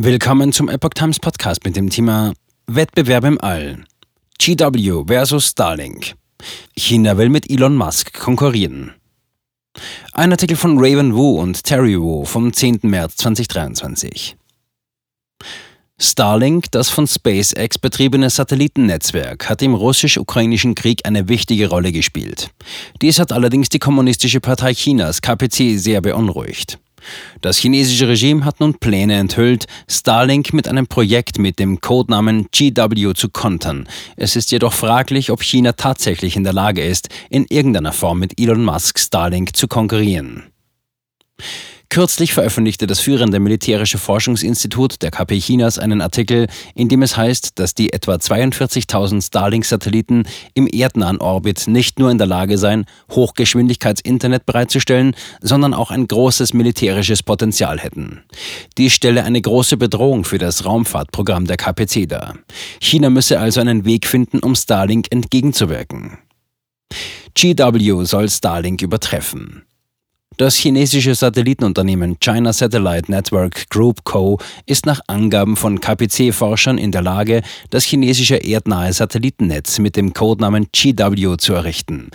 Willkommen zum Epoch Times Podcast mit dem Thema Wettbewerb im All. GW versus Starlink. China will mit Elon Musk konkurrieren. Ein Artikel von Raven Wu und Terry Wu vom 10. März 2023. Starlink, das von SpaceX betriebene Satellitennetzwerk, hat im russisch-ukrainischen Krieg eine wichtige Rolle gespielt. Dies hat allerdings die Kommunistische Partei Chinas KPC sehr beunruhigt. Das chinesische Regime hat nun Pläne enthüllt, Starlink mit einem Projekt mit dem Codenamen GW zu kontern. Es ist jedoch fraglich, ob China tatsächlich in der Lage ist, in irgendeiner Form mit Elon Musk Starlink zu konkurrieren. Kürzlich veröffentlichte das führende militärische Forschungsinstitut der KP Chinas einen Artikel, in dem es heißt, dass die etwa 42.000 Starlink-Satelliten im erdnahen Orbit nicht nur in der Lage seien, Hochgeschwindigkeitsinternet bereitzustellen, sondern auch ein großes militärisches Potenzial hätten. Dies stelle eine große Bedrohung für das Raumfahrtprogramm der KPC dar. China müsse also einen Weg finden, um Starlink entgegenzuwirken. GW soll Starlink übertreffen. Das chinesische Satellitenunternehmen China Satellite Network Group Co. ist nach Angaben von KPC-Forschern in der Lage, das chinesische erdnahe Satellitennetz mit dem Codenamen GW zu errichten.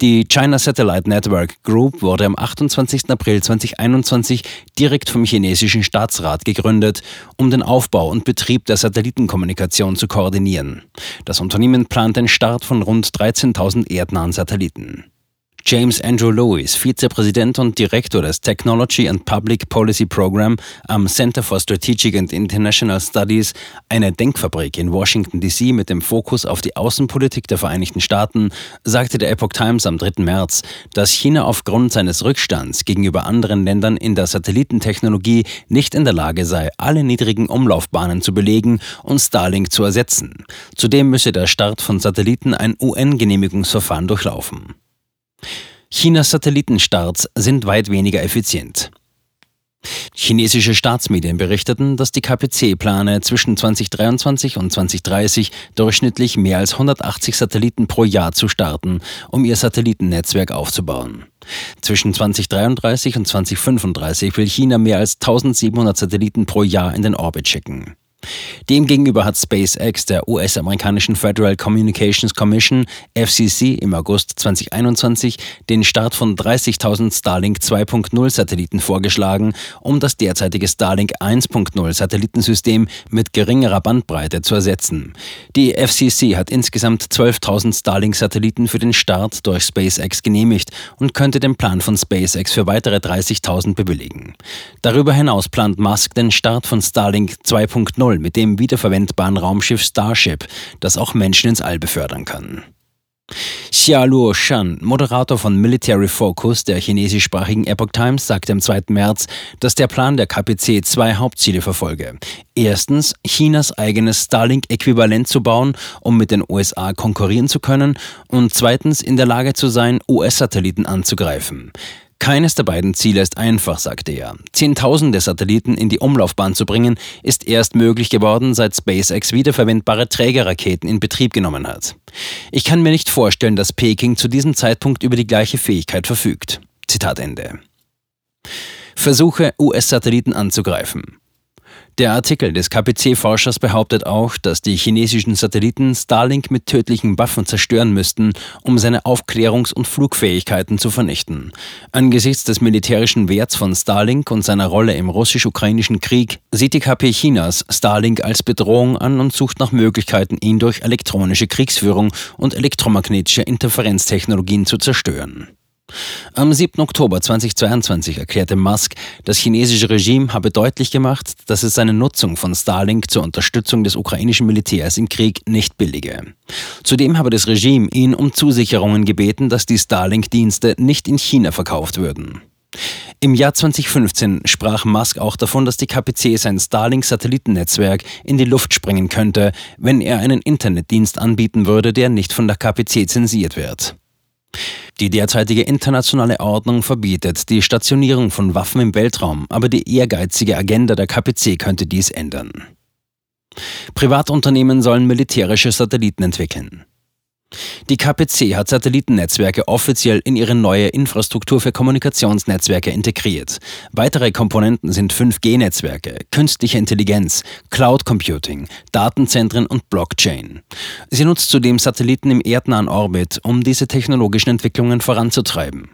Die China Satellite Network Group wurde am 28. April 2021 direkt vom chinesischen Staatsrat gegründet, um den Aufbau und Betrieb der Satellitenkommunikation zu koordinieren. Das Unternehmen plant den Start von rund 13.000 erdnahen Satelliten. James Andrew Lewis, Vizepräsident und Direktor des Technology and Public Policy Program am Center for Strategic and International Studies, eine Denkfabrik in Washington, D.C. mit dem Fokus auf die Außenpolitik der Vereinigten Staaten, sagte der Epoch Times am 3. März, dass China aufgrund seines Rückstands gegenüber anderen Ländern in der Satellitentechnologie nicht in der Lage sei, alle niedrigen Umlaufbahnen zu belegen und Starlink zu ersetzen. Zudem müsse der Start von Satelliten ein UN-Genehmigungsverfahren durchlaufen. Chinas Satellitenstarts sind weit weniger effizient. Chinesische Staatsmedien berichteten, dass die KPC plane, zwischen 2023 und 2030 durchschnittlich mehr als 180 Satelliten pro Jahr zu starten, um ihr Satellitennetzwerk aufzubauen. Zwischen 2033 und 2035 will China mehr als 1700 Satelliten pro Jahr in den Orbit schicken. Demgegenüber hat SpaceX der US-amerikanischen Federal Communications Commission FCC im August 2021 den Start von 30.000 Starlink 2.0 Satelliten vorgeschlagen, um das derzeitige Starlink 1.0 Satellitensystem mit geringerer Bandbreite zu ersetzen. Die FCC hat insgesamt 12.000 Starlink-Satelliten für den Start durch SpaceX genehmigt und könnte den Plan von SpaceX für weitere 30.000 bewilligen. Darüber hinaus plant Musk den Start von Starlink 2.0 mit dem wiederverwendbaren Raumschiff Starship, das auch Menschen ins All befördern kann. Xia Luo Shan, Moderator von Military Focus der chinesischsprachigen Epoch Times, sagte am 2. März, dass der Plan der KPC zwei Hauptziele verfolge. Erstens, Chinas eigenes Starlink-Äquivalent zu bauen, um mit den USA konkurrieren zu können, und zweitens in der Lage zu sein, US-Satelliten anzugreifen. Keines der beiden Ziele ist einfach, sagte er. Zehntausende Satelliten in die Umlaufbahn zu bringen, ist erst möglich geworden, seit SpaceX wiederverwendbare Trägerraketen in Betrieb genommen hat. Ich kann mir nicht vorstellen, dass Peking zu diesem Zeitpunkt über die gleiche Fähigkeit verfügt. Zitat Ende. Versuche, US-Satelliten anzugreifen. Der Artikel des KPC-Forschers behauptet auch, dass die chinesischen Satelliten Starlink mit tödlichen Waffen zerstören müssten, um seine Aufklärungs- und Flugfähigkeiten zu vernichten. Angesichts des militärischen Werts von Starlink und seiner Rolle im russisch-ukrainischen Krieg sieht die KP Chinas Starlink als Bedrohung an und sucht nach Möglichkeiten, ihn durch elektronische Kriegsführung und elektromagnetische Interferenztechnologien zu zerstören. Am 7. Oktober 2022 erklärte Musk, das chinesische Regime habe deutlich gemacht, dass es seine Nutzung von Starlink zur Unterstützung des ukrainischen Militärs im Krieg nicht billige. Zudem habe das Regime ihn um Zusicherungen gebeten, dass die Starlink-Dienste nicht in China verkauft würden. Im Jahr 2015 sprach Musk auch davon, dass die KPC sein Starlink-Satellitennetzwerk in die Luft sprengen könnte, wenn er einen Internetdienst anbieten würde, der nicht von der KPC zensiert wird. Die derzeitige internationale Ordnung verbietet die Stationierung von Waffen im Weltraum, aber die ehrgeizige Agenda der KPC könnte dies ändern. Privatunternehmen sollen militärische Satelliten entwickeln. Die KPC hat Satellitennetzwerke offiziell in ihre neue Infrastruktur für Kommunikationsnetzwerke integriert. Weitere Komponenten sind 5G-Netzwerke, künstliche Intelligenz, Cloud Computing, Datenzentren und Blockchain. Sie nutzt zudem Satelliten im erdnahen Orbit, um diese technologischen Entwicklungen voranzutreiben.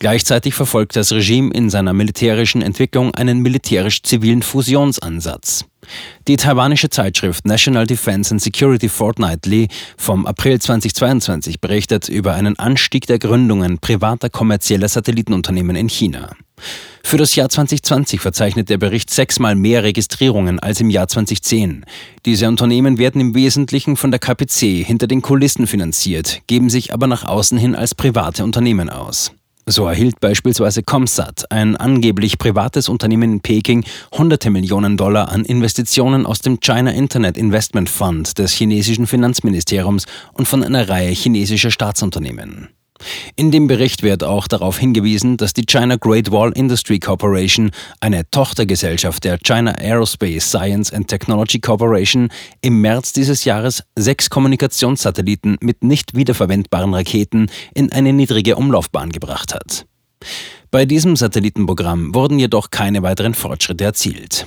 Gleichzeitig verfolgt das Regime in seiner militärischen Entwicklung einen militärisch-zivilen Fusionsansatz. Die taiwanische Zeitschrift National Defense and Security Fortnightly vom April 2022 berichtet über einen Anstieg der Gründungen privater kommerzieller Satellitenunternehmen in China. Für das Jahr 2020 verzeichnet der Bericht sechsmal mehr Registrierungen als im Jahr 2010. Diese Unternehmen werden im Wesentlichen von der KPC hinter den Kulissen finanziert, geben sich aber nach außen hin als private Unternehmen aus. So erhielt beispielsweise Comsat, ein angeblich privates Unternehmen in Peking, hunderte Millionen Dollar an Investitionen aus dem China Internet Investment Fund des chinesischen Finanzministeriums und von einer Reihe chinesischer Staatsunternehmen. In dem Bericht wird auch darauf hingewiesen, dass die China Great Wall Industry Corporation, eine Tochtergesellschaft der China Aerospace Science and Technology Corporation, im März dieses Jahres sechs Kommunikationssatelliten mit nicht wiederverwendbaren Raketen in eine niedrige Umlaufbahn gebracht hat. Bei diesem Satellitenprogramm wurden jedoch keine weiteren Fortschritte erzielt.